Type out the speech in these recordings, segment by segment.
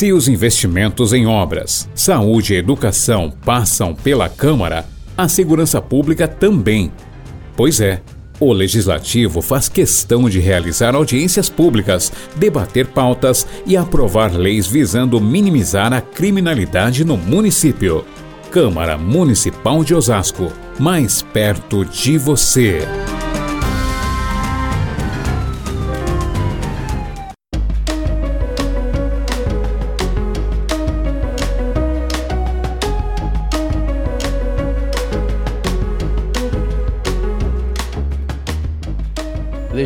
Se os investimentos em obras, saúde e educação passam pela Câmara, a segurança pública também. Pois é, o Legislativo faz questão de realizar audiências públicas, debater pautas e aprovar leis visando minimizar a criminalidade no município. Câmara Municipal de Osasco, mais perto de você.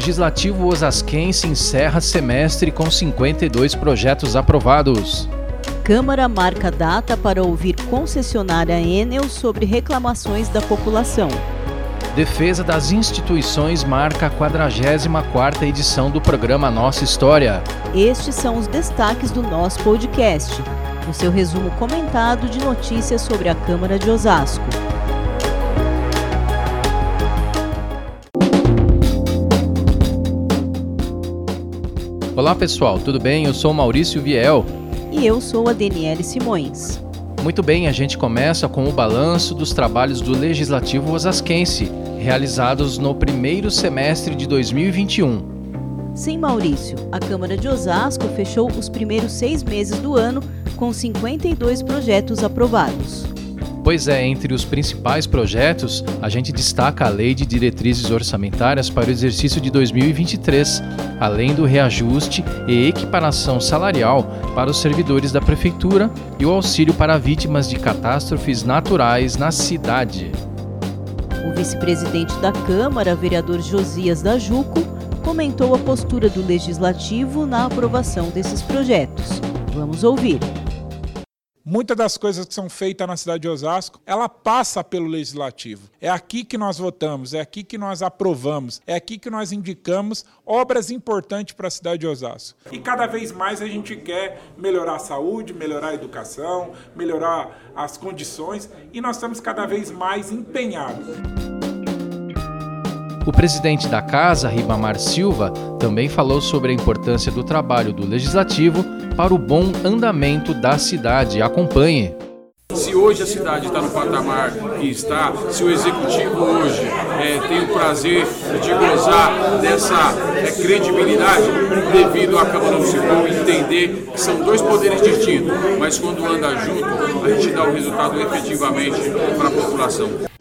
Legislativo Osasquense encerra semestre com 52 projetos aprovados. Câmara marca data para ouvir concessionária Enel sobre reclamações da população. Defesa das instituições marca a 44ª edição do programa Nossa História. Estes são os destaques do nosso podcast, o seu resumo comentado de notícias sobre a Câmara de Osasco. Olá pessoal, tudo bem? Eu sou Maurício Viel e eu sou a Daniele Simões. Muito bem, a gente começa com o balanço dos trabalhos do Legislativo Osasquense, realizados no primeiro semestre de 2021. Sim, Maurício, a Câmara de Osasco fechou os primeiros seis meses do ano com 52 projetos aprovados. Pois é, entre os principais projetos, a gente destaca a Lei de Diretrizes Orçamentárias para o exercício de 2023, além do reajuste e equiparação salarial para os servidores da Prefeitura e o auxílio para vítimas de catástrofes naturais na cidade. O vice-presidente da Câmara, vereador Josias da Juco, comentou a postura do Legislativo na aprovação desses projetos. Vamos ouvir. Muitas das coisas que são feitas na cidade de Osasco, ela passa pelo legislativo. É aqui que nós votamos, é aqui que nós aprovamos, é aqui que nós indicamos obras importantes para a cidade de Osasco. E cada vez mais a gente quer melhorar a saúde, melhorar a educação, melhorar as condições e nós estamos cada vez mais empenhados. O presidente da casa, Ribamar Silva, também falou sobre a importância do trabalho do legislativo para o bom andamento da cidade. Acompanhe. Se hoje a cidade está no patamar que está, se o executivo hoje é, tem o prazer de gozar dessa é, credibilidade devido à Câmara Municipal entender que são dois poderes distintos, mas quando anda junto, a gente dá o resultado efetivamente para a população.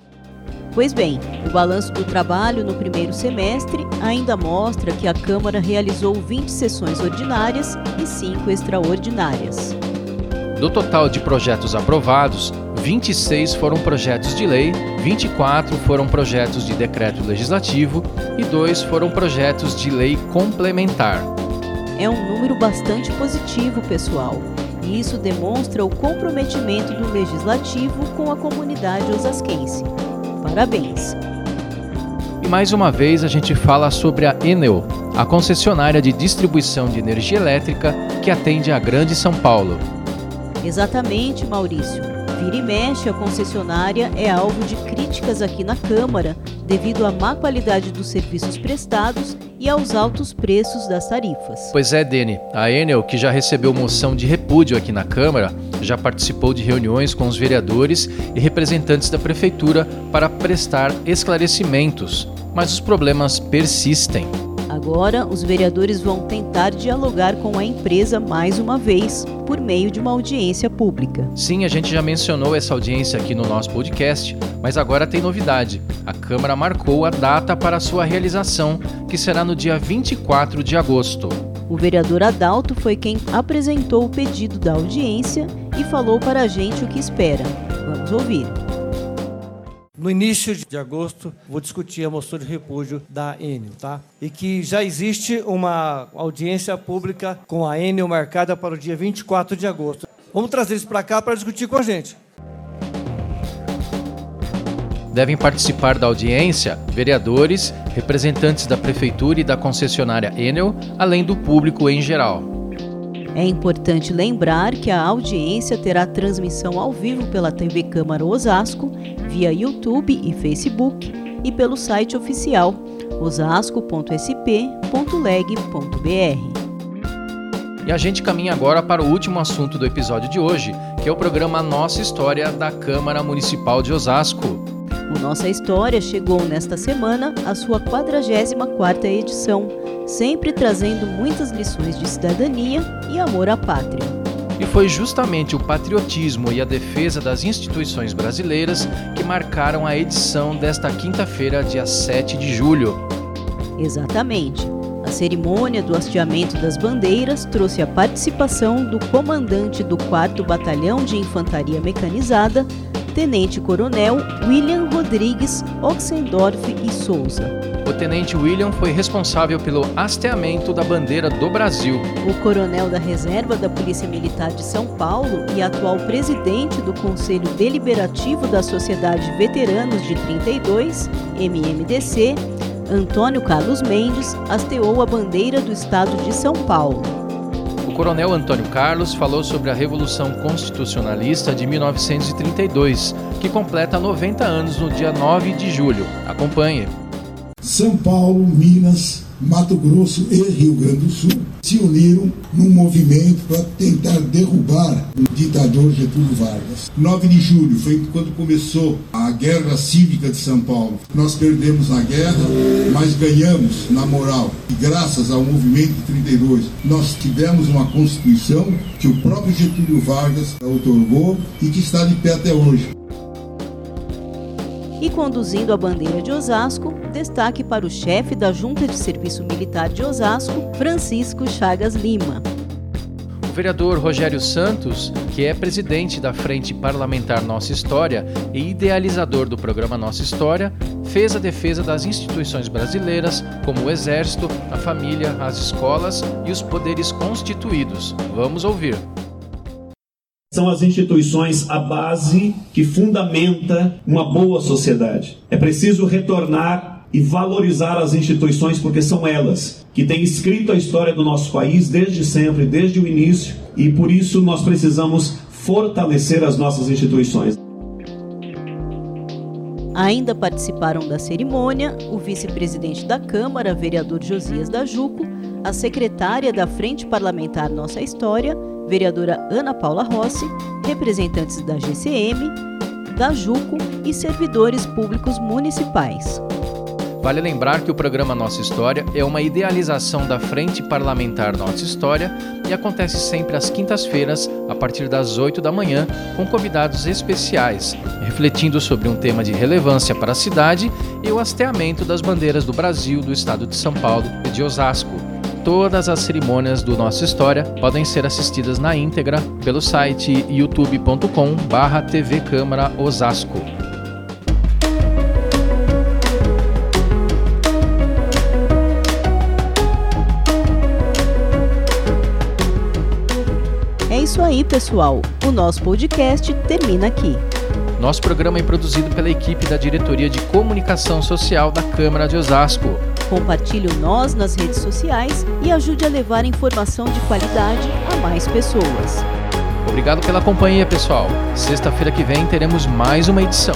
Pois bem, o balanço do trabalho no primeiro semestre ainda mostra que a Câmara realizou 20 sessões ordinárias e 5 extraordinárias. Do total de projetos aprovados, 26 foram projetos de lei, 24 foram projetos de decreto legislativo e 2 foram projetos de lei complementar. É um número bastante positivo, pessoal. E isso demonstra o comprometimento do legislativo com a comunidade osasquense. Parabéns! E mais uma vez a gente fala sobre a Enel, a concessionária de distribuição de energia elétrica que atende a Grande São Paulo. Exatamente, Maurício. Vira e mexe, a concessionária é alvo de críticas aqui na Câmara devido à má qualidade dos serviços prestados e aos altos preços das tarifas. Pois é, Dene. A Enel, que já recebeu moção de repúdio aqui na Câmara, já participou de reuniões com os vereadores e representantes da Prefeitura para prestar esclarecimentos, mas os problemas persistem. Agora, os vereadores vão tentar dialogar com a empresa mais uma vez, por meio de uma audiência pública. Sim, a gente já mencionou essa audiência aqui no nosso podcast, mas agora tem novidade. A Câmara marcou a data para sua realização, que será no dia 24 de agosto. O vereador Adalto foi quem apresentou o pedido da audiência e falou para a gente o que espera. Vamos ouvir. No início de agosto, vou discutir a moção de repúdio da Enel, tá? E que já existe uma audiência pública com a Enel marcada para o dia 24 de agosto. Vamos trazer isso para cá para discutir com a gente. Devem participar da audiência vereadores, representantes da prefeitura e da concessionária Enel, além do público em geral. É importante lembrar que a audiência terá transmissão ao vivo pela TV Câmara Osasco, via YouTube e Facebook e pelo site oficial osasco.sp.leg.br. E a gente caminha agora para o último assunto do episódio de hoje, que é o programa Nossa História da Câmara Municipal de Osasco. Nossa História chegou nesta semana à sua 44ª edição, sempre trazendo muitas lições de cidadania e amor à pátria. E foi justamente o patriotismo e a defesa das instituições brasileiras que marcaram a edição desta quinta-feira, dia 7 de julho. Exatamente. A cerimônia do hasteamento das bandeiras trouxe a participação do comandante do 4 Batalhão de Infantaria Mecanizada, Tenente Coronel William Rodrigues Oxendorf e Souza. O tenente William foi responsável pelo hasteamento da bandeira do Brasil. O coronel da Reserva da Polícia Militar de São Paulo e atual presidente do Conselho Deliberativo da Sociedade Veteranos de 32, MMDC, Antônio Carlos Mendes, hasteou a bandeira do estado de São Paulo. O coronel Antônio Carlos falou sobre a Revolução Constitucionalista de 1932, que completa 90 anos no dia 9 de julho. Acompanhe. São Paulo, Minas, Mato Grosso e Rio Grande do Sul se uniram num movimento para tentar derrubar o ditador Getúlio Vargas. 9 de julho foi quando começou a Guerra Cívica de São Paulo. Nós perdemos na guerra, mas ganhamos na moral. E graças ao movimento de 32, nós tivemos uma Constituição que o próprio Getúlio Vargas otorgou e que está de pé até hoje e conduzindo a bandeira de Osasco, destaque para o chefe da Junta de Serviço Militar de Osasco, Francisco Chagas Lima. O vereador Rogério Santos, que é presidente da Frente Parlamentar Nossa História e idealizador do programa Nossa História, fez a defesa das instituições brasileiras, como o Exército, a família, as escolas e os poderes constituídos. Vamos ouvir. São as instituições a base que fundamenta uma boa sociedade. É preciso retornar e valorizar as instituições porque são elas que têm escrito a história do nosso país desde sempre, desde o início, e por isso nós precisamos fortalecer as nossas instituições. Ainda participaram da cerimônia o vice-presidente da Câmara, vereador Josias da Juco, a secretária da Frente Parlamentar Nossa História, vereadora Ana Paula Rossi, representantes da GCM, da JUCO e servidores públicos municipais. Vale lembrar que o programa Nossa História é uma idealização da Frente Parlamentar Nossa História e acontece sempre às quintas-feiras, a partir das 8 da manhã, com convidados especiais, refletindo sobre um tema de relevância para a cidade e o hasteamento das bandeiras do Brasil, do estado de São Paulo e de Osasco. Todas as cerimônias do Nossa História podem ser assistidas na íntegra pelo site youtube.com/barra TV Câmara Osasco. É isso aí, pessoal. O nosso podcast termina aqui. Nosso programa é produzido pela equipe da Diretoria de Comunicação Social da Câmara de Osasco. Compartilhe o Nós nas redes sociais e ajude a levar informação de qualidade a mais pessoas. Obrigado pela companhia, pessoal. Sexta-feira que vem teremos mais uma edição.